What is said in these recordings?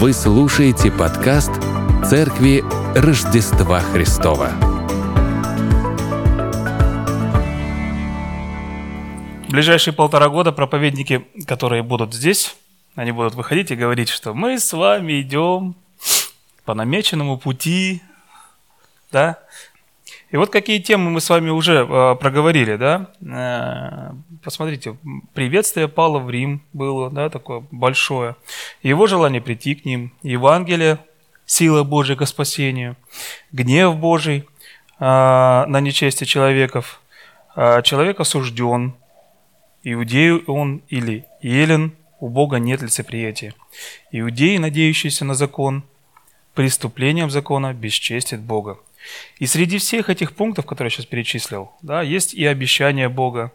Вы слушаете подкаст Церкви Рождества Христова. В ближайшие полтора года проповедники, которые будут здесь, они будут выходить и говорить, что мы с вами идем по намеченному пути, да, и вот какие темы мы с вами уже э, проговорили, да? Э, посмотрите, приветствие Павла в Рим было, да, такое большое. Его желание прийти к ним, Евангелие, сила Божия к спасению, гнев Божий э, на нечестие человеков, э, человек осужден, иудею он или елен, у Бога нет лицеприятия. Иудеи, надеющиеся на закон, преступлением закона бесчестит Бога. И среди всех этих пунктов, которые я сейчас перечислил, да, есть и обещание Бога,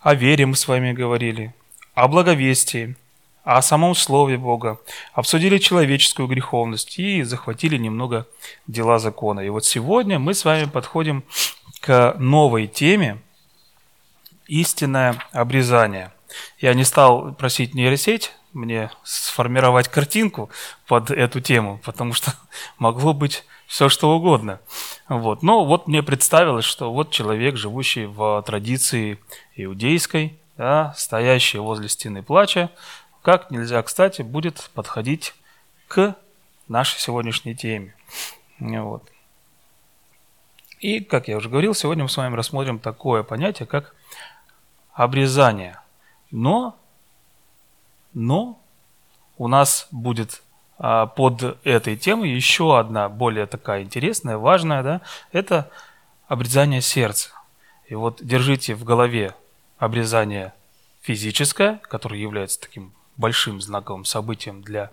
о вере мы с вами говорили, о благовестии, о самом Слове Бога, обсудили человеческую греховность и захватили немного дела закона. И вот сегодня мы с вами подходим к новой теме «Истинное обрезание». Я не стал просить нейросеть мне сформировать картинку под эту тему, потому что могло быть все что угодно. Вот. Но вот мне представилось, что вот человек, живущий в традиции иудейской, да, стоящий возле стены плача, как нельзя, кстати, будет подходить к нашей сегодняшней теме. Вот. И, как я уже говорил, сегодня мы с вами рассмотрим такое понятие, как обрезание. Но, но у нас будет под этой темой еще одна более такая интересная, важная, да, это обрезание сердца. И вот держите в голове обрезание физическое, которое является таким большим знаковым событием для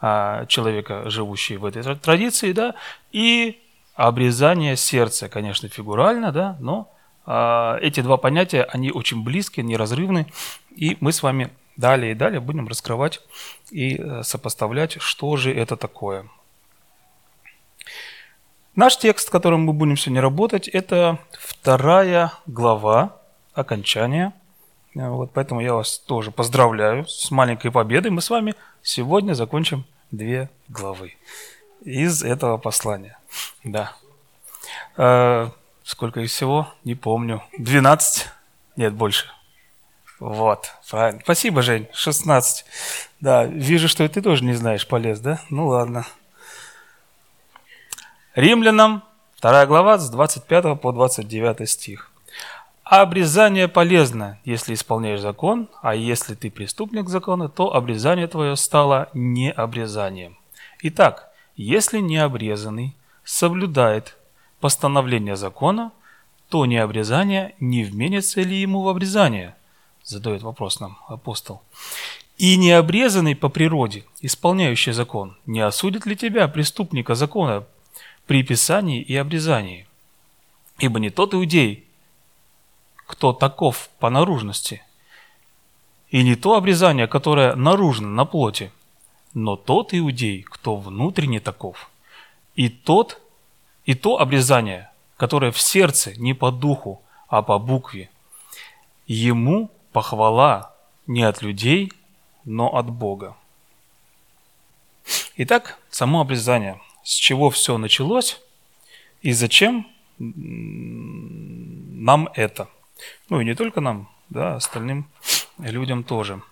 а, человека, живущего в этой традиции, да, и обрезание сердца, конечно, фигурально, да, но а, эти два понятия, они очень близкие, неразрывны, и мы с вами Далее и далее будем раскрывать и э, сопоставлять, что же это такое. Наш текст, которым мы будем сегодня работать, это вторая глава окончания. Э, вот поэтому я вас тоже поздравляю с маленькой победой. Мы с вами сегодня закончим две главы из этого послания. Да. Э, сколько их всего? Не помню. 12? Нет, больше. Вот, правильно. Спасибо, Жень. 16. Да, вижу, что и ты тоже не знаешь полез, да? Ну ладно. Римлянам, 2 глава, с 25 по 29 стих. Обрезание полезно, если исполняешь закон, а если ты преступник закона, то обрезание твое стало не обрезанием. Итак, если необрезанный соблюдает постановление закона, то необрезание не вменится ли ему в обрезание – задает вопрос нам апостол. И необрезанный по природе, исполняющий закон, не осудит ли тебя, преступника закона, при писании и обрезании? Ибо не тот иудей, кто таков по наружности, и не то обрезание, которое наружно, на плоти, но тот иудей, кто внутренне таков, и тот, и то обрезание, которое в сердце не по духу, а по букве. Ему похвала не от людей, но от Бога. Итак, само обрезание. С чего все началось и зачем нам это? Ну и не только нам, да, остальным людям тоже,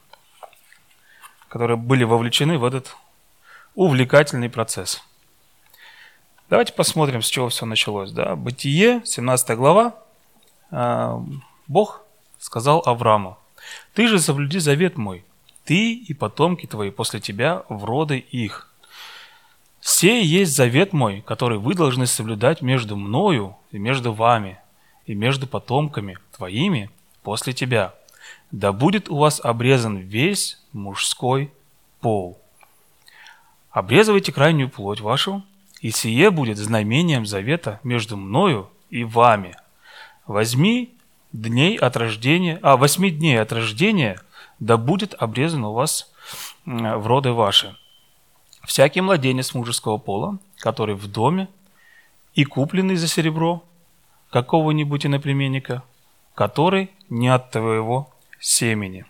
которые были вовлечены в этот увлекательный процесс. Давайте посмотрим, с чего все началось. Да? Бытие, 17 глава. А, Бог сказал Аврааму, «Ты же соблюди завет мой, ты и потомки твои после тебя в роды их. Сей есть завет мой, который вы должны соблюдать между мною и между вами, и между потомками твоими после тебя. Да будет у вас обрезан весь мужской пол. Обрезывайте крайнюю плоть вашу, и сие будет знамением завета между мною и вами. Возьми дней от рождения, а восьми дней от рождения, да будет обрезан у вас в роды ваши. Всякий младенец мужеского пола, который в доме и купленный за серебро какого-нибудь иноплеменника, который не от твоего семени.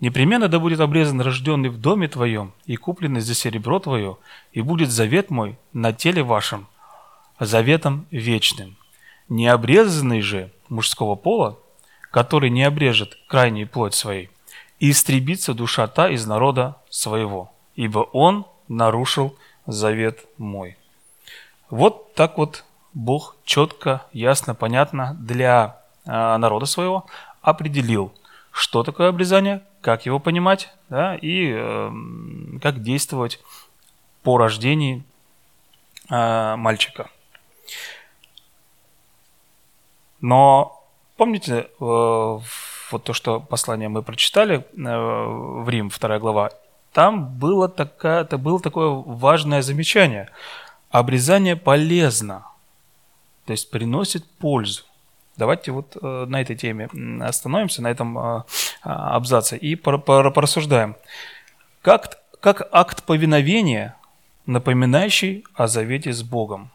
Непременно да будет обрезан рожденный в доме твоем и купленный за серебро твое, и будет завет мой на теле вашем, заветом вечным. Необрезанный же мужского пола, который не обрежет крайней плоть своей, и истребится душа та из народа своего, ибо он нарушил завет мой. Вот так вот Бог четко, ясно, понятно для э, народа своего определил, что такое обрезание, как его понимать, да, и э, как действовать по рождении э, мальчика. Но помните, э, вот то, что послание мы прочитали э, в Рим, вторая глава, там было, такая, это было такое важное замечание. Обрезание полезно, то есть приносит пользу. Давайте вот э, на этой теме остановимся, на этом э, а, абзаце и порассуждаем. Как, как акт повиновения, напоминающий о завете с Богом.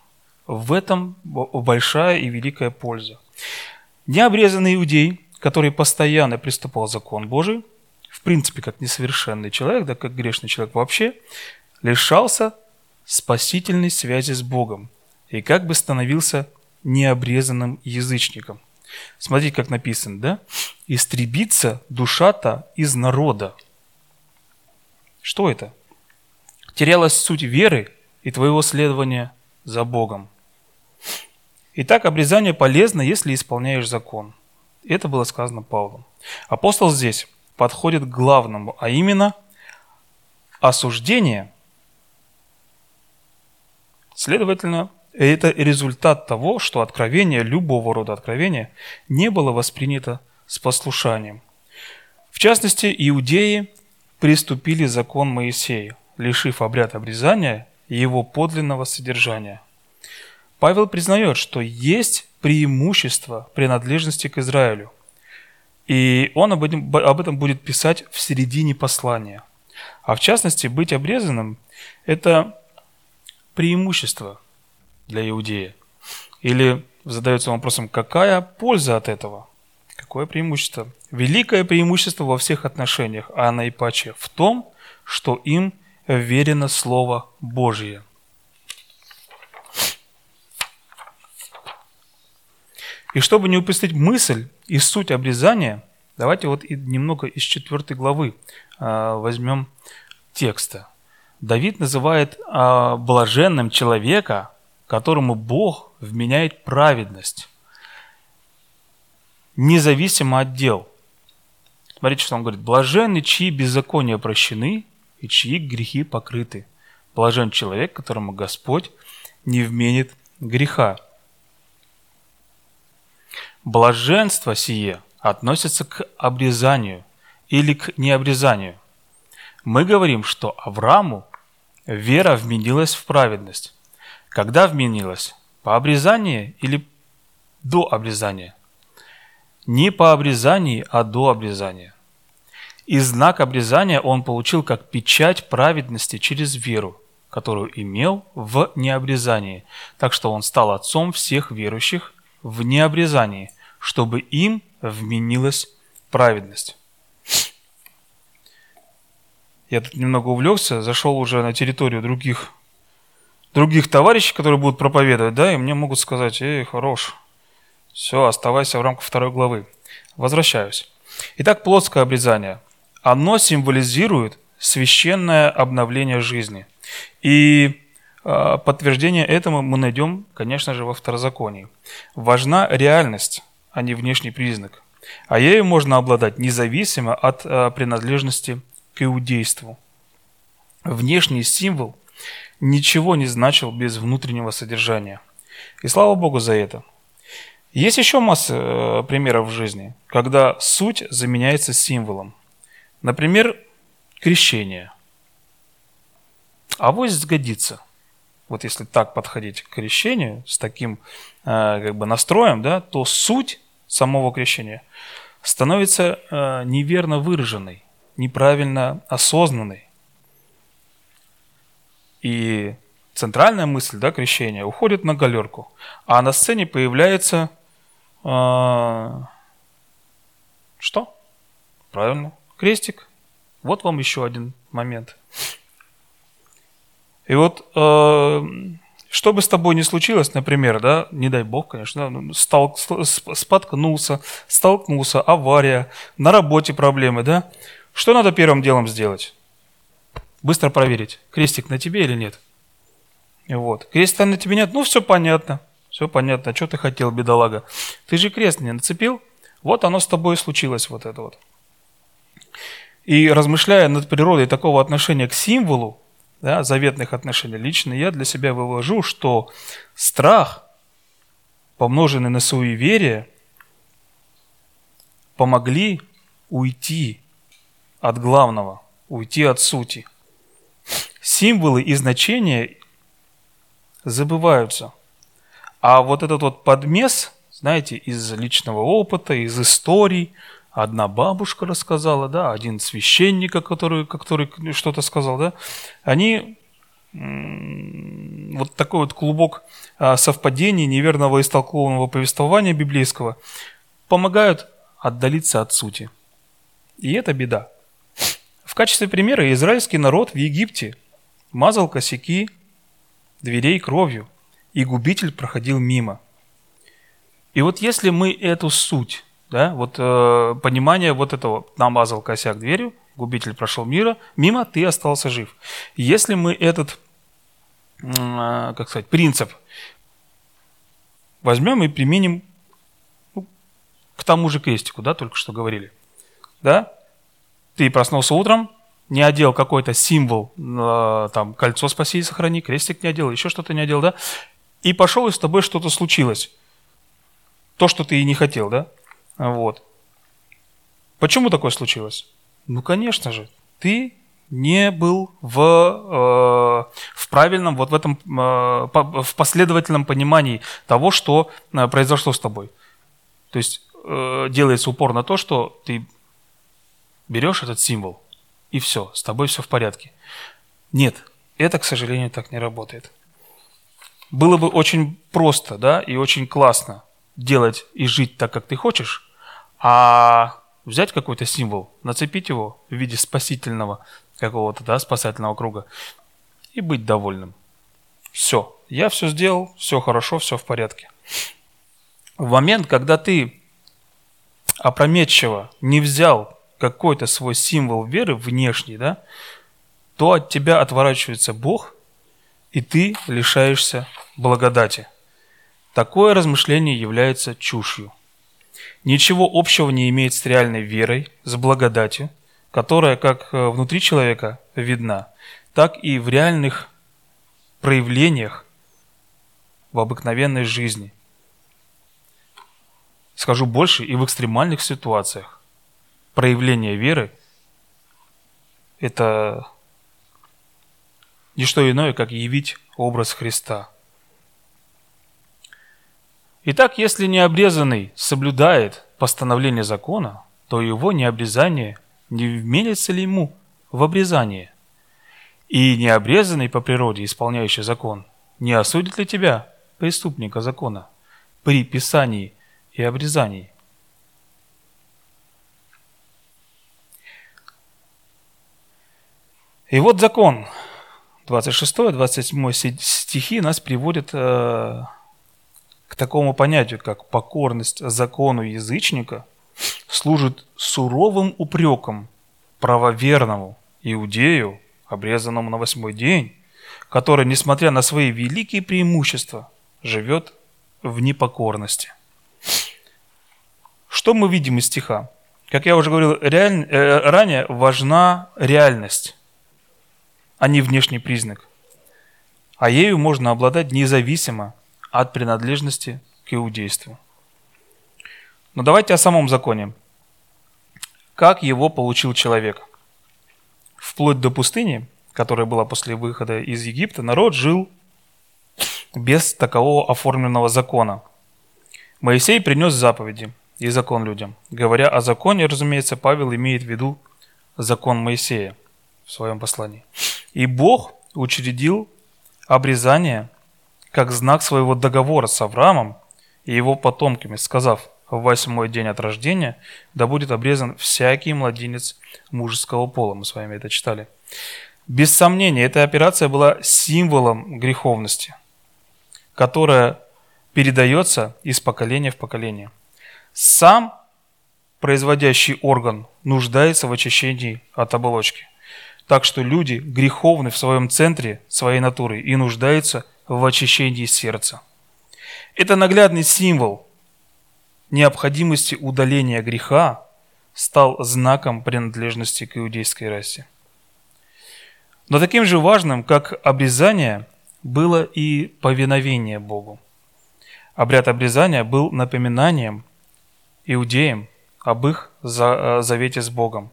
В этом большая и великая польза. Необрезанный иудей, который постоянно приступал закон Божий, в принципе, как несовершенный человек, да как грешный человек вообще, лишался спасительной связи с Богом и как бы становился необрезанным язычником. Смотрите, как написано, да? «Истребится душа-то из народа». Что это? Терялась суть веры и твоего следования за Богом. Итак, обрезание полезно, если исполняешь закон. Это было сказано Павлом. Апостол здесь подходит к главному, а именно осуждение. Следовательно, это результат того, что откровение, любого рода откровения, не было воспринято с послушанием. В частности, иудеи приступили закон Моисея, лишив обряд обрезания его подлинного содержания. Павел признает, что есть преимущество принадлежности к Израилю, и он об этом, об этом будет писать в середине послания. А в частности, быть обрезанным – это преимущество – для иудея? Или задается вопросом, какая польза от этого? Какое преимущество? Великое преимущество во всех отношениях, а наипаче в том, что им верено Слово Божье. И чтобы не упустить мысль и суть обрезания, давайте вот немного из четвертой главы а, возьмем текста. Давид называет а, блаженным человека, которому Бог вменяет праведность, независимо от дел. Смотрите, что он говорит. Блаженны, чьи беззакония прощены и чьи грехи покрыты. Блажен человек, которому Господь не вменит греха. Блаженство сие относится к обрезанию или к необрезанию. Мы говорим, что Аврааму вера вменилась в праведность. Когда вменилось? По обрезанию или до обрезания? Не по обрезанию, а до обрезания. И знак обрезания он получил как печать праведности через веру, которую имел в необрезании. Так что он стал отцом всех верующих в необрезании, чтобы им вменилась праведность. Я тут немного увлекся, зашел уже на территорию других других товарищей, которые будут проповедовать, да, и мне могут сказать, эй, хорош, все, оставайся в рамках второй главы. Возвращаюсь. Итак, плоское обрезание. Оно символизирует священное обновление жизни. И э, подтверждение этому мы найдем, конечно же, во второзаконии. Важна реальность, а не внешний признак. А ею можно обладать независимо от э, принадлежности к иудейству. Внешний символ ничего не значил без внутреннего содержания. И слава Богу за это. Есть еще масса э, примеров в жизни, когда суть заменяется символом. Например, крещение. А вот сгодится. Вот если так подходить к крещению, с таким э, как бы настроем, да, то суть самого крещения становится э, неверно выраженной, неправильно осознанной. И центральная мысль да, крещения уходит на галерку. А на сцене появляется э, что? Правильно, крестик Вот вам еще один момент. И вот, э, что бы с тобой ни случилось, например, да, не дай бог, конечно, ну, стал, споткнулся, столкнулся, авария, на работе проблемы, да, что надо первым делом сделать? Быстро проверить, крестик на тебе или нет. Вот. Крестика на тебе нет, ну все понятно, все понятно, а что ты хотел, бедолага? Ты же крест не нацепил, вот оно с тобой и случилось вот это вот. И размышляя над природой такого отношения к символу, да, заветных отношений, лично я для себя вывожу, что страх, помноженный на суеверие, помогли уйти от главного, уйти от сути. Символы и значения забываются. А вот этот вот подмес, знаете, из личного опыта, из историй – одна бабушка рассказала, да, один священник, который, который что-то сказал, да, они вот такой вот клубок а, совпадений, неверного истолкованного повествования библейского помогают отдалиться от сути. И это беда. В качестве примера израильский народ в Египте мазал косяки дверей кровью, и губитель проходил мимо. И вот если мы эту суть да, вот э, понимание вот этого, намазал косяк дверью, губитель прошел мира, мимо, ты остался жив. Если мы этот, э, как сказать, принцип возьмем и применим ну, к тому же крестику, да, только что говорили, да, ты проснулся утром, не одел какой-то символ, э, там, кольцо спаси и сохрани, крестик не одел, еще что-то не одел, да, и пошел, и с тобой что-то случилось. То, что ты и не хотел, да? Вот. Почему такое случилось? Ну, конечно же, ты не был в, э, в правильном, вот в этом, э, в последовательном понимании того, что э, произошло с тобой. То есть э, делается упор на то, что ты берешь этот символ, и все, с тобой все в порядке. Нет, это, к сожалению, так не работает. Было бы очень просто, да, и очень классно, делать и жить так, как ты хочешь, а взять какой-то символ, нацепить его в виде спасительного какого-то, да, спасательного круга и быть довольным. Все, я все сделал, все хорошо, все в порядке. В момент, когда ты опрометчиво не взял какой-то свой символ веры внешний, да, то от тебя отворачивается Бог, и ты лишаешься благодати. Такое размышление является чушью. Ничего общего не имеет с реальной верой, с благодатью, которая как э, внутри человека видна, так и в реальных проявлениях в обыкновенной жизни. Скажу больше, и в экстремальных ситуациях. Проявление веры – это не что иное, как явить образ Христа – Итак, если необрезанный соблюдает постановление закона, то его необрезание не вменится ли ему в обрезание? И необрезанный по природе, исполняющий закон, не осудит ли тебя, преступника закона, при писании и обрезании? И вот закон, 26-27 стихи нас приводят э, к такому понятию, как покорность закону язычника, служит суровым упреком правоверному иудею, обрезанному на восьмой день, который, несмотря на свои великие преимущества, живет в непокорности. Что мы видим из стиха? Как я уже говорил реаль... э, ранее, важна реальность, а не внешний признак. А ею можно обладать независимо от принадлежности к иудейству. Но давайте о самом законе. Как его получил человек? Вплоть до пустыни, которая была после выхода из Египта, народ жил без такового оформленного закона. Моисей принес заповеди и закон людям. Говоря о законе, разумеется, Павел имеет в виду закон Моисея в своем послании. И Бог учредил обрезание как знак своего договора с Авраамом и его потомками, сказав, в восьмой день от рождения, да будет обрезан всякий младенец мужеского пола. Мы с вами это читали. Без сомнения, эта операция была символом греховности, которая передается из поколения в поколение. Сам производящий орган нуждается в очищении от оболочки. Так что люди греховны в своем центре своей натуры и нуждаются в очищении сердца. Это наглядный символ необходимости удаления греха стал знаком принадлежности к иудейской расе. Но таким же важным, как обрезание, было и повиновение Богу. Обряд обрезания был напоминанием иудеям об их э, завете с Богом.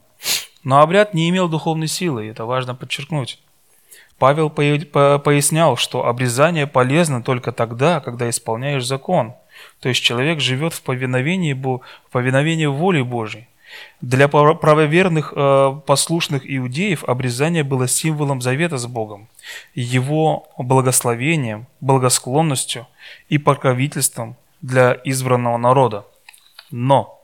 Но обряд не имел духовной силы, и это важно подчеркнуть. Павел пояснял, что обрезание полезно только тогда, когда исполняешь закон. То есть человек живет в повиновении, в повиновении воле Божьей. Для правоверных, э, послушных иудеев обрезание было символом завета с Богом, его благословением, благосклонностью и покровительством для избранного народа. Но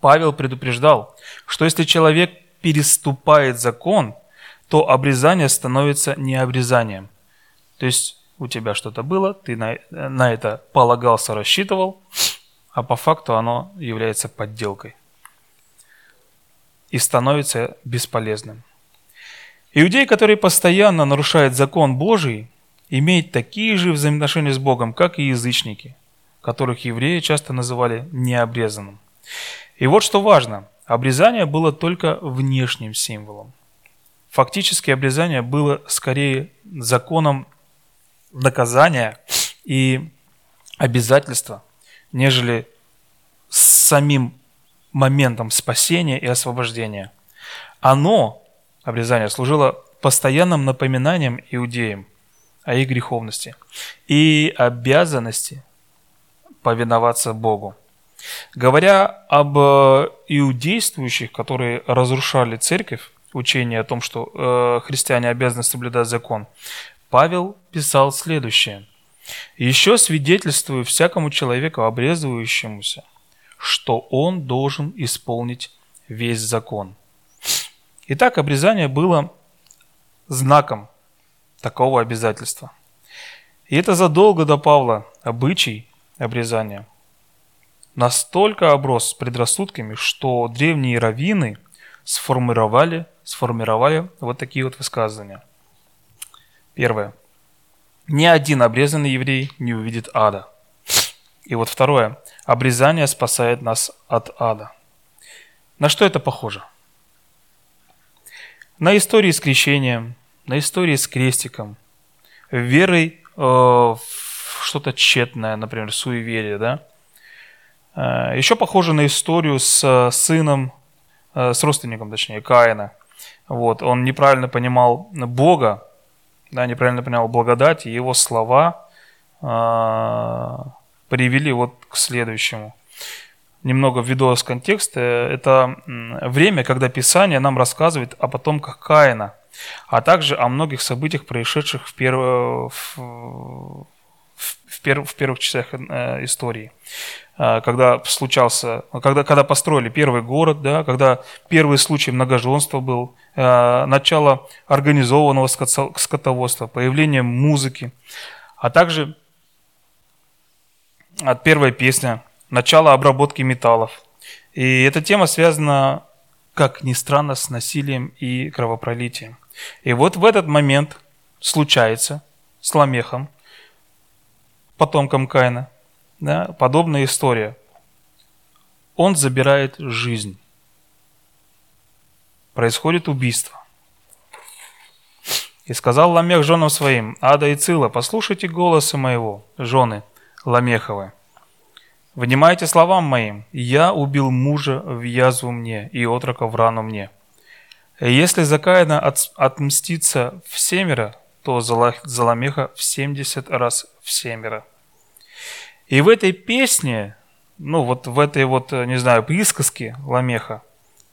Павел предупреждал, что если человек переступает закон, то обрезание становится не обрезанием. То есть у тебя что-то было, ты на, на это полагался, рассчитывал, а по факту оно является подделкой и становится бесполезным. Иудей, который постоянно нарушает закон Божий, имеет такие же взаимоотношения с Богом, как и язычники, которых евреи часто называли необрезанным. И вот что важно, обрезание было только внешним символом. Фактически обрезание было скорее законом наказания и обязательства, нежели самим моментом спасения и освобождения. Оно, обрезание, служило постоянным напоминанием иудеям о их греховности и обязанности повиноваться Богу. Говоря об э, иудействующих, которые разрушали церковь, учение о том, что э, христиане обязаны соблюдать закон, Павел писал следующее. «Еще свидетельствую всякому человеку, обрезывающемуся, что он должен исполнить весь закон». Итак, обрезание было знаком такого обязательства. И это задолго до Павла обычай обрезания настолько оброс предрассудками, что древние раввины сформировали, сформировали вот такие вот высказывания. Первое. Ни один обрезанный еврей не увидит ада. И вот второе. Обрезание спасает нас от ада. На что это похоже? На истории с крещением, на истории с крестиком, верой э, в что-то тщетное, например, суеверие, да? Э, Еще похоже на историю с э, сыном, э, с родственником, точнее, Каина. Вот, он неправильно понимал Бога, да, неправильно понимал благодать, и его слова э, привели вот к следующему. Немного введу из контекста. Это время, когда Писание нам рассказывает о потомках Каина, а также о многих событиях, происшедших в, перв... в... В, перв... в первых часах истории. А, когда случался, когда, когда построили первый город, да, когда первый случай многоженства был, а, начало организованного скотоводства, появление музыки, а также от первая песня, начало обработки металлов. И эта тема связана, как ни странно, с насилием и кровопролитием. И вот в этот момент случается с Ламехом, потомком Каина – да, подобная история. Он забирает жизнь. Происходит убийство. И сказал Ламех женам своим, Ада и Цила, послушайте голоса моего, жены Ламеховы. Внимайте словам моим, я убил мужа в язву мне и отрока в рану мне. Если за Каина от, отмстится в семеро, то за Ламеха в семьдесят раз в семеро. И в этой песне, ну вот в этой вот, не знаю, присказке Ламеха,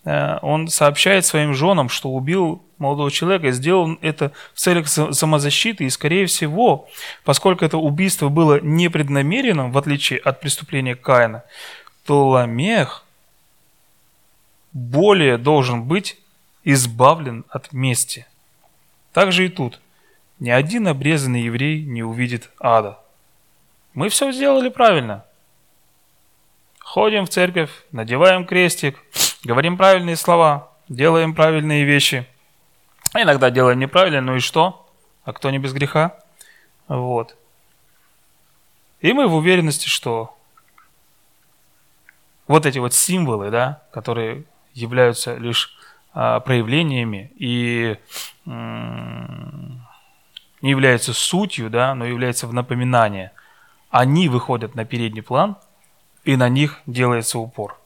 э, он сообщает своим женам, что убил молодого человека, сделал это в целях самозащиты, и, скорее всего, поскольку это убийство было непреднамеренным, в отличие от преступления Каина, то Ламех более должен быть избавлен от мести. Так же и тут. Ни один обрезанный еврей не увидит ада. Мы все сделали правильно. Ходим в церковь, надеваем крестик, говорим правильные слова, делаем правильные вещи. Иногда делаем неправильно, ну и что? А кто не без греха? Вот. И мы в уверенности, что вот эти вот символы, да, которые являются лишь а, проявлениями и м- не являются сутью, да, но являются в напоминание, они выходят на передний план, и на них делается упор.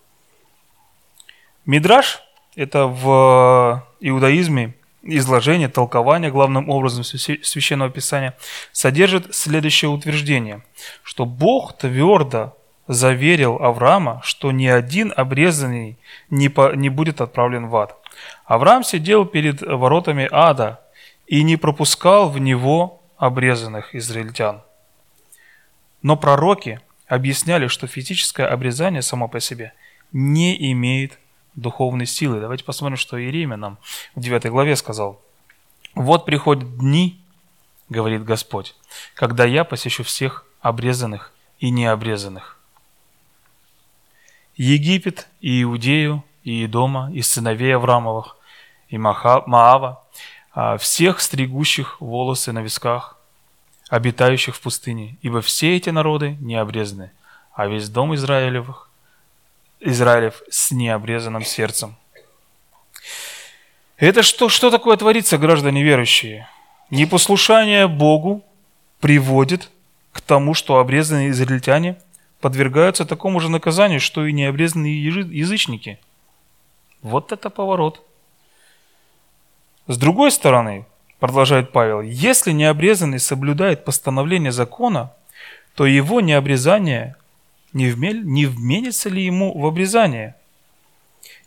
Мидраш – это в иудаизме изложение, толкование, главным образом Священного Писания, содержит следующее утверждение, что Бог твердо заверил Авраама, что ни один обрезанный не, по, не будет отправлен в ад. Авраам сидел перед воротами ада и не пропускал в него обрезанных израильтян. Но пророки объясняли, что физическое обрезание само по себе не имеет духовной силы. Давайте посмотрим, что Иеремия нам в 9 главе сказал. «Вот приходят дни, — говорит Господь, — когда я посещу всех обрезанных и необрезанных. Египет и Иудею, и Идома, и сыновей Аврамовых, и Маава, а, всех стригущих волосы на висках, обитающих в пустыне, ибо все эти народы не обрезаны, а весь дом Израилевых Израилев с необрезанным сердцем. Это что, что такое творится, граждане верующие? Непослушание Богу приводит к тому, что обрезанные израильтяне подвергаются такому же наказанию, что и необрезанные язычники. Вот это поворот. С другой стороны, продолжает Павел, если необрезанный соблюдает постановление закона, то его необрезание не, вмель, не вменится ли ему в обрезание?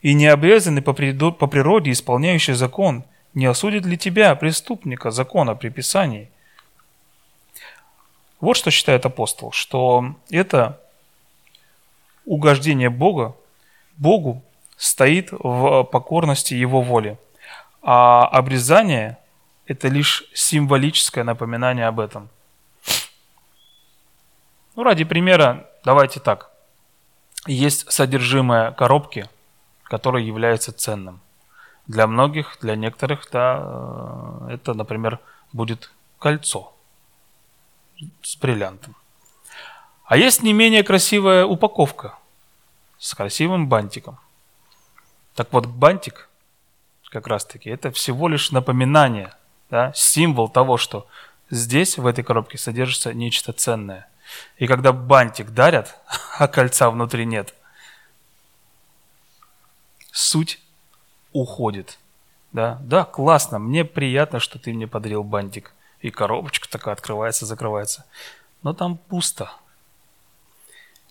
И необрезанный по, по природе, исполняющий закон, не осудит ли тебя, преступника, закона при Писании? Вот что считает апостол, что это угождение Бога, Богу стоит в покорности Его воли, а обрезание – это лишь символическое напоминание об этом. Ну, ради примера давайте так. Есть содержимое коробки, которое является ценным. Для многих, для некоторых, да, э, это, например, будет кольцо с бриллиантом. А есть не менее красивая упаковка с красивым бантиком. Так вот, бантик как раз-таки это всего лишь напоминание, да, символ того, что здесь, в этой коробке, содержится нечто ценное. И когда бантик дарят, а кольца внутри нет, суть уходит. Да, да, классно, мне приятно, что ты мне подарил бантик. И коробочка такая открывается, закрывается. Но там пусто.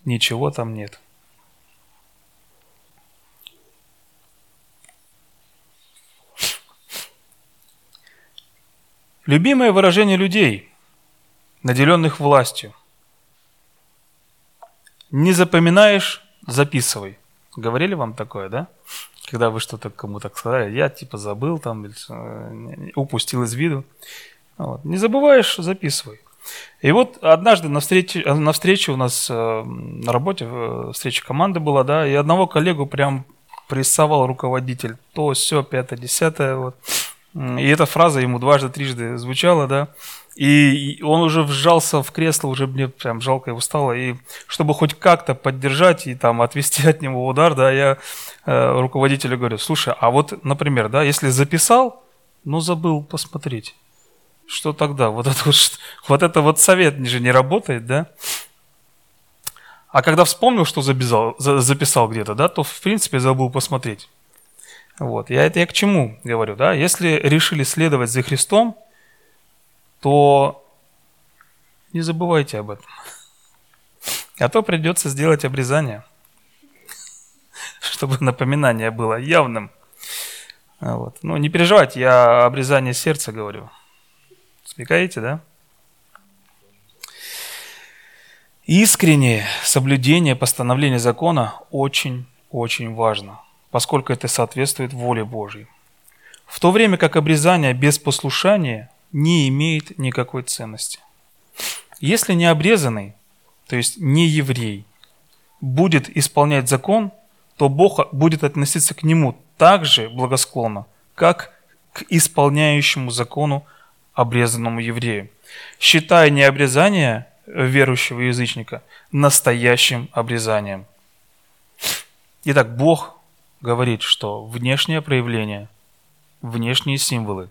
Ничего там нет. Любимое выражение людей, наделенных властью. Не запоминаешь, записывай. Говорили вам такое, да? Когда вы что-то кому-то сказали, я типа забыл там, упустил из виду. Вот. Не забываешь, записывай. И вот однажды на встрече, на встрече у нас э, на работе, э, встреча команды была, да, и одного коллегу прям прессовал руководитель. То, все, пятое, десятое, вот. И эта фраза ему дважды, трижды звучала, да. И он уже вжался в кресло, уже мне прям жалко его стало. И чтобы хоть как-то поддержать и там отвести от него удар, да, я э, руководителю говорю, слушай, а вот, например, да, если записал, но забыл посмотреть, что тогда? Вот это вот, вот это вот совет же не работает, да? А когда вспомнил, что записал, записал где-то, да, то в принципе забыл посмотреть. Вот. Я это я к чему говорю, да? Если решили следовать за Христом, то не забывайте об этом. А то придется сделать обрезание. чтобы напоминание было явным. Вот. Ну, не переживайте, я обрезание сердца говорю. Смекаете, да? Искреннее соблюдение постановления закона очень-очень важно, поскольку это соответствует воле Божьей. В то время как обрезание без послушания не имеет никакой ценности. Если не обрезанный, то есть не еврей, будет исполнять закон, то Бог будет относиться к нему так же благосклонно, как к исполняющему закону обрезанному еврею, считая необрезание верующего язычника настоящим обрезанием. Итак, Бог говорит, что внешнее проявление, внешние символы,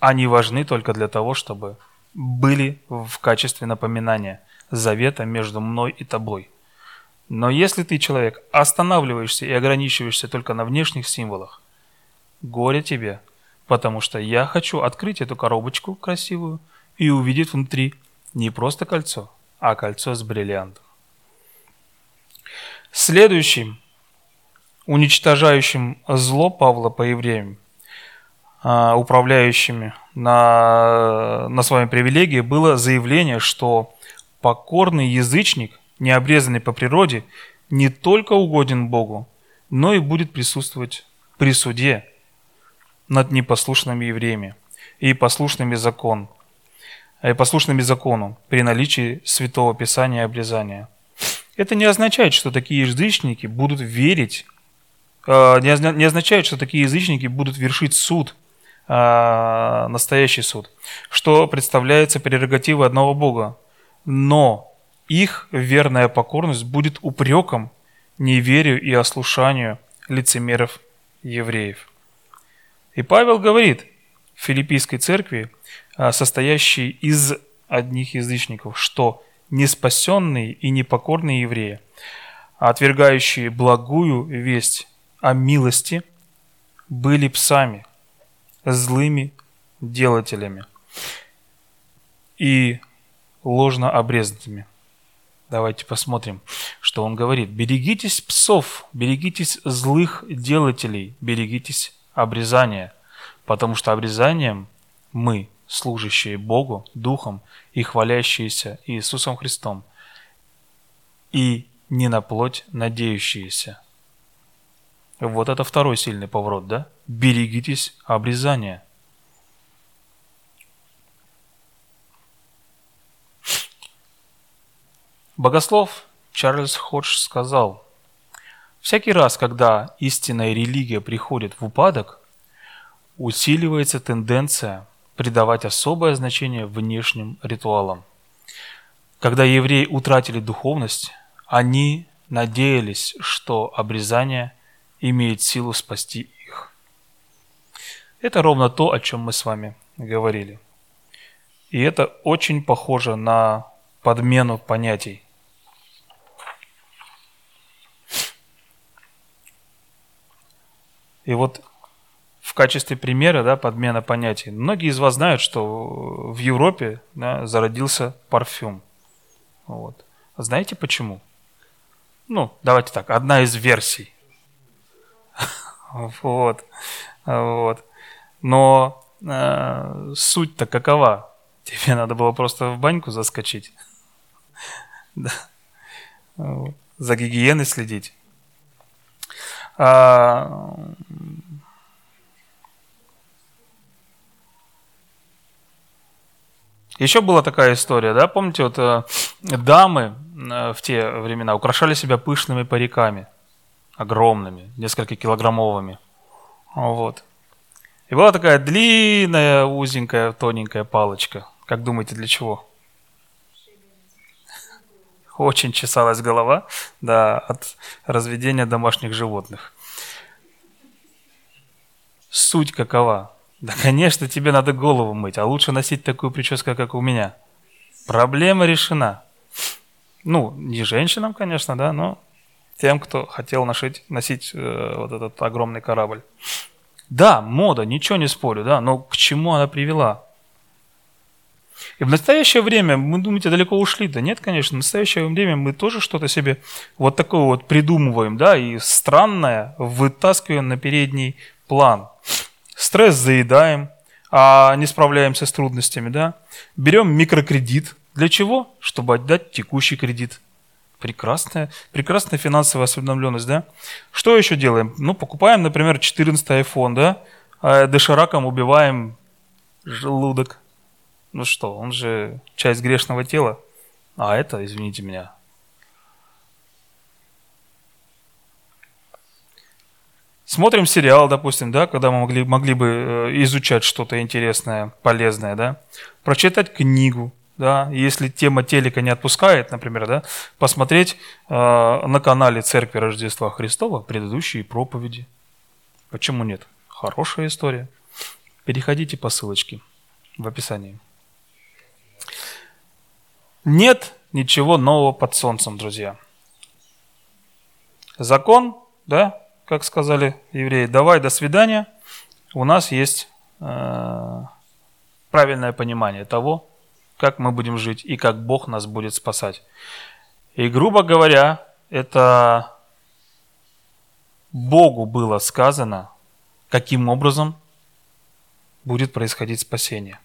они важны только для того, чтобы были в качестве напоминания завета между мной и тобой. Но если ты, человек, останавливаешься и ограничиваешься только на внешних символах, горе тебе, потому что я хочу открыть эту коробочку красивую и увидеть внутри не просто кольцо, а кольцо с бриллиантом. Следующим, уничтожающим зло Павла по евреям, а, управляющими на, на своей привилегии, было заявление, что покорный язычник, не обрезанный по природе, не только угоден Богу, но и будет присутствовать при суде над непослушными евреями и послушными закону, Э, послушными закону при наличии Святого Писания и обрезания. Это не означает, что такие язычники будут верить, не означает, что такие язычники будут вершить суд, э, настоящий суд, что представляется прерогативой одного Бога. Но их верная покорность будет упреком неверию и ослушанию лицемеров евреев. И Павел говорит в филиппийской церкви, а, состоящий из одних язычников, что неспасенные и непокорные евреи, отвергающие благую весть о милости, были псами, злыми делателями и ложно обрезанными. Давайте посмотрим, что он говорит. «Берегитесь псов, берегитесь злых делателей, берегитесь обрезания, потому что обрезанием мы служащие Богу Духом и хвалящиеся Иисусом Христом, и не на плоть надеющиеся. Вот это второй сильный поворот, да? Берегитесь обрезания. Богослов Чарльз Ходж сказал, «Всякий раз, когда истинная религия приходит в упадок, усиливается тенденция придавать особое значение внешним ритуалам. Когда евреи утратили духовность, они надеялись, что обрезание имеет силу спасти их. Это ровно то, о чем мы с вами говорили. И это очень похоже на подмену понятий. И вот в качестве примера да, подмена понятий. Многие из вас знают, что в Европе да, зародился парфюм. Вот. Знаете почему? Ну, давайте так, одна из версий. Вот. Вот. Но э, суть-то какова? Тебе надо было просто в баньку заскочить. Да. За гигиеной следить. А, Еще была такая история, да, помните, вот э, дамы э, в те времена украшали себя пышными париками, огромными, несколько килограммовыми, вот. И была такая длинная, узенькая, тоненькая палочка. Как думаете, для чего? Очень чесалась голова, да, от разведения домашних животных. Суть какова? Да, конечно, тебе надо голову мыть, а лучше носить такую прическу, как у меня. Проблема решена. Ну, не женщинам, конечно, да, но тем, кто хотел носить, носить э, вот этот огромный корабль. Да, мода, ничего не спорю, да, но к чему она привела? И в настоящее время, мы думаете, далеко ушли? Да нет, конечно, в настоящее время мы тоже что-то себе вот такое вот придумываем, да, и странное вытаскиваем на передний план. Стресс заедаем, а не справляемся с трудностями, да. Берем микрокредит. Для чего? Чтобы отдать текущий кредит. Прекрасная, прекрасная финансовая осведомленность, да? Что еще делаем? Ну, покупаем, например, 14 iPhone, да? А дошираком убиваем желудок. Ну что, он же часть грешного тела. А это, извините меня, Смотрим сериал, допустим, да, когда мы могли, могли бы э, изучать что-то интересное, полезное, да, прочитать книгу, да, если тема телека не отпускает, например, да, посмотреть э, на канале Церкви Рождества Христова предыдущие проповеди. Почему нет? Хорошая история. Переходите по ссылочке в описании. Нет ничего нового под солнцем, друзья. Закон, да, как сказали евреи, давай, до свидания, у нас есть э, правильное понимание того, как мы будем жить и как Бог нас будет спасать. И, грубо говоря, это Богу было сказано, каким образом будет происходить спасение.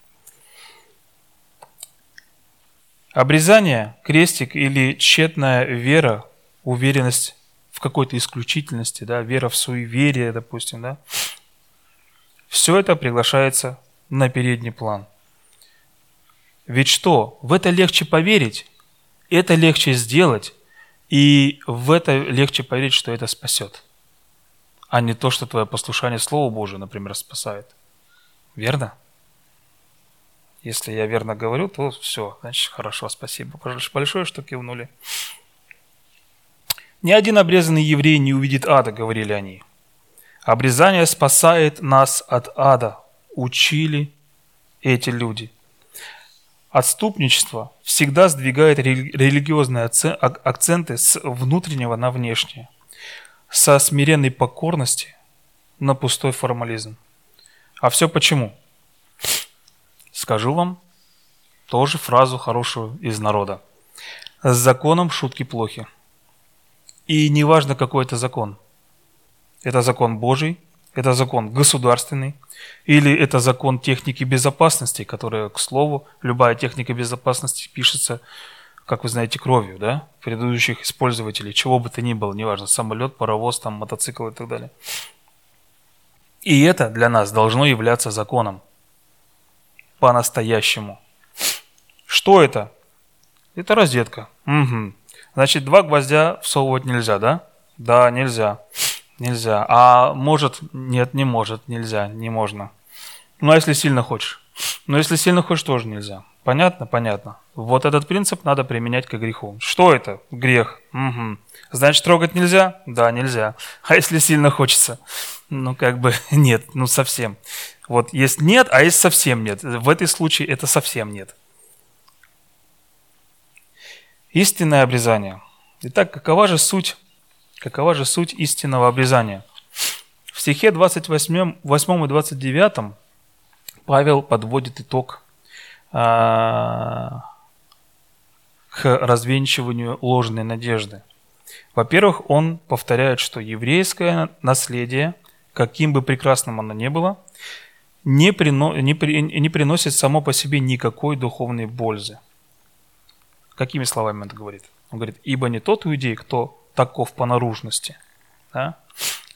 Обрезание, крестик или тщетная вера, уверенность в какой-то исключительности, да, вера в суеверие, допустим, да, все это приглашается на передний план. Ведь что? В это легче поверить, это легче сделать, и в это легче поверить, что это спасет, а не то, что твое послушание Слову Божию, например, спасает. Верно? Если я верно говорю, то все, значит, хорошо, спасибо. Большое, что кивнули. Ни один обрезанный еврей не увидит ада, говорили они. Обрезание спасает нас от ада, учили эти люди. Отступничество всегда сдвигает религиозные акценты с внутреннего на внешнее, со смиренной покорности на пустой формализм. А все почему? Скажу вам тоже фразу хорошую из народа. С законом шутки плохи. И неважно, какой это закон. Это закон Божий, это закон государственный, или это закон техники безопасности, которая, к слову, любая техника безопасности пишется, как вы знаете, кровью, да, предыдущих использователей, чего бы то ни было, неважно, самолет, паровоз, там, мотоцикл и так далее. И это для нас должно являться законом. По-настоящему. Что это? Это розетка. Угу. Значит, два гвоздя всовывать нельзя, да? Да, нельзя. Нельзя. А может? Нет, не может. Нельзя. Не можно. Ну, а если сильно хочешь? Ну, если сильно хочешь, тоже нельзя. Понятно? Понятно. Вот этот принцип надо применять к греху. Что это? Грех. Угу. Значит, трогать нельзя? Да, нельзя. А если сильно хочется? Ну, как бы нет, ну совсем. Вот есть нет, а есть совсем нет. В этой случае это совсем нет. Истинное обрезание. Итак, какова же суть, какова же суть истинного обрезания? В стихе 28, 8 и 29 Павел подводит итог а, к развенчиванию ложной надежды. Во-первых, он повторяет, что еврейское наследие, каким бы прекрасным оно ни было, не, прино, не, при, не приносит само по себе никакой духовной пользы. Какими словами он это говорит? Он говорит, ибо не тот иудей, кто таков по наружности. Да?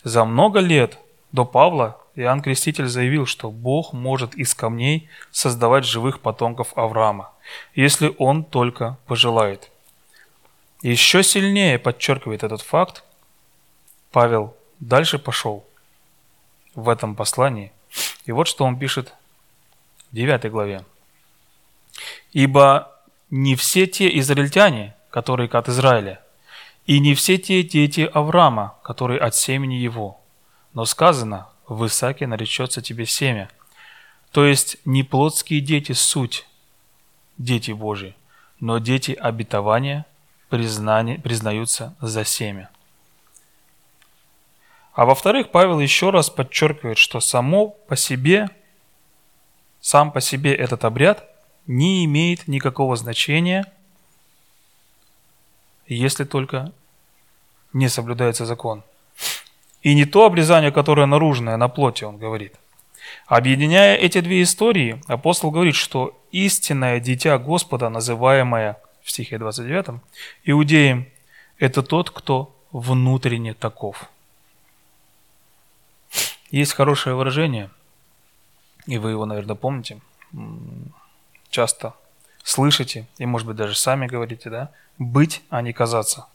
За много лет до Павла Иоанн Креститель заявил, что Бог может из камней создавать живых потомков Авраама, если он только пожелает. Еще сильнее подчеркивает этот факт, Павел дальше пошел в этом послании. И вот что он пишет в 9 главе. «Ибо не все те израильтяне, которые от Израиля, и не все те дети Авраама, которые от семени его. Но сказано, в Исааке наречется тебе семя. То есть не плотские дети суть, дети Божьи, но дети обетования признания, признаются за семя. А во-вторых, Павел еще раз подчеркивает, что само по себе, сам по себе этот обряд – не имеет никакого значения, если только не соблюдается закон. И не то обрезание, которое наружное, на плоти, он говорит. Объединяя эти две истории, апостол говорит, что истинное дитя Господа, называемое в стихе 29, иудеем, это тот, кто внутренне таков. Есть хорошее выражение, и вы его, наверное, помните, часто слышите, и, может быть, даже сами говорите, да, быть, а не казаться.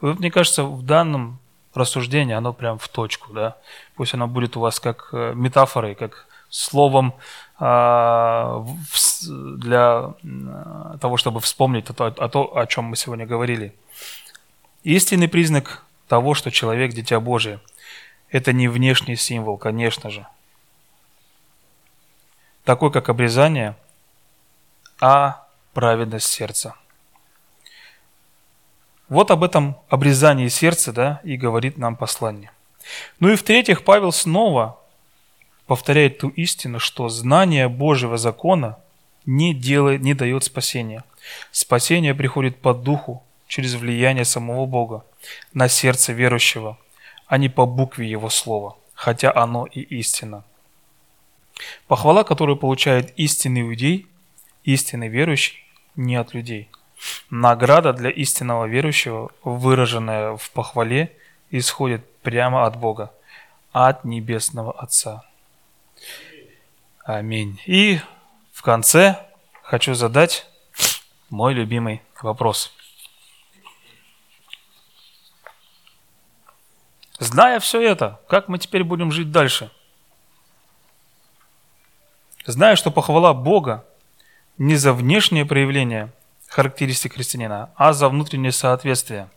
Вот, мне кажется, в данном рассуждении оно прям в точку, да. Пусть оно будет у вас как э, метафорой, как словом а, для того, чтобы вспомнить о том, о чем мы сегодня говорили. Истинный признак того, что человек – дитя Божие, это не внешний символ, конечно же, такой как обрезание, а праведность сердца. Вот об этом обрезании сердца да, и говорит нам послание. Ну и в-третьих, Павел снова повторяет ту истину, что знание Божьего закона не, делает, не дает спасения. Спасение приходит по духу, через влияние самого Бога, на сердце верующего, а не по букве Его слова, хотя оно и истина. Похвала, которую получает истинный иудей, истинный верующий, не от людей – Награда для истинного верующего, выраженная в похвале, исходит прямо от Бога, от Небесного Отца. Аминь. И в конце хочу задать мой любимый вопрос. Зная все это, как мы теперь будем жить дальше? Зная, что похвала Бога не за внешнее проявление – характеристик христианина, а за внутреннее соответствие.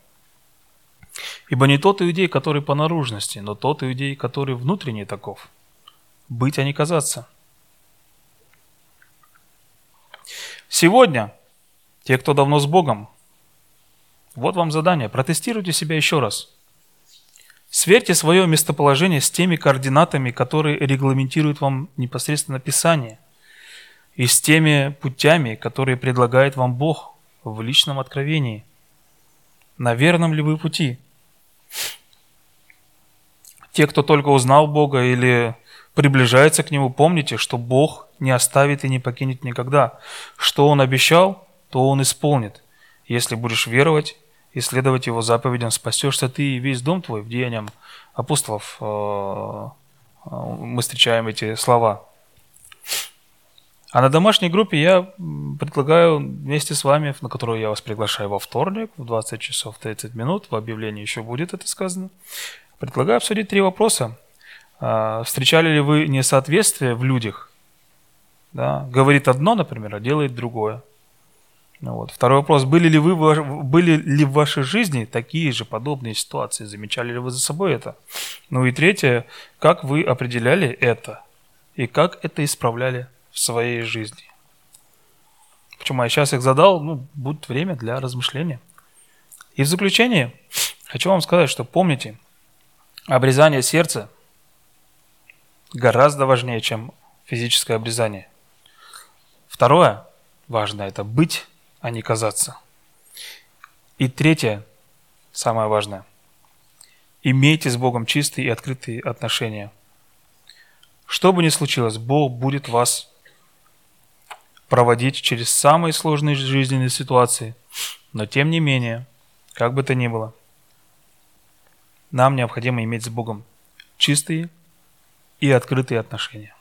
Ибо не тот иудей, который по наружности, но тот иудей, который внутренний таков. Быть, а не казаться. Сегодня, те, кто давно с Богом, вот вам задание, протестируйте себя еще раз. Сверьте свое местоположение с теми координатами, которые регламентируют вам непосредственно Писание и с теми путями, которые предлагает вам Бог в личном откровении. На верном ли вы пути? Те, кто только узнал Бога или приближается к Нему, помните, что Бог не оставит и не покинет никогда. Что Он обещал, то Он исполнит. Если будешь веровать и следовать Его заповедям, спасешься ты и весь дом твой. В Деяниям апостолов э, э, мы встречаем эти слова. А на домашней группе я предлагаю вместе с вами, на которую я вас приглашаю во вторник в 20 часов 30 минут, в объявлении еще будет это сказано, предлагаю обсудить три вопроса. А, встречали ли вы несоответствие в людях? Да? Говорит одно, например, а делает другое. Ну вот. Второй вопрос. Были ли, вы, были ли в вашей жизни такие же подобные ситуации? Замечали ли вы за собой это? Ну и третье. Как вы определяли это? И как это исправляли в своей жизни. Почему я сейчас их задал? Ну, будет время для размышления. И в заключение хочу вам сказать, что помните, обрезание сердца гораздо важнее, чем физическое обрезание. Второе важное – это быть, а не казаться. И третье, самое важное – имейте с Богом чистые и открытые отношения. Что бы ни случилось, Бог будет вас проводить через самые сложные жизненные ситуации. Но тем не менее, как бы то ни было, нам необходимо иметь с Богом чистые и открытые отношения.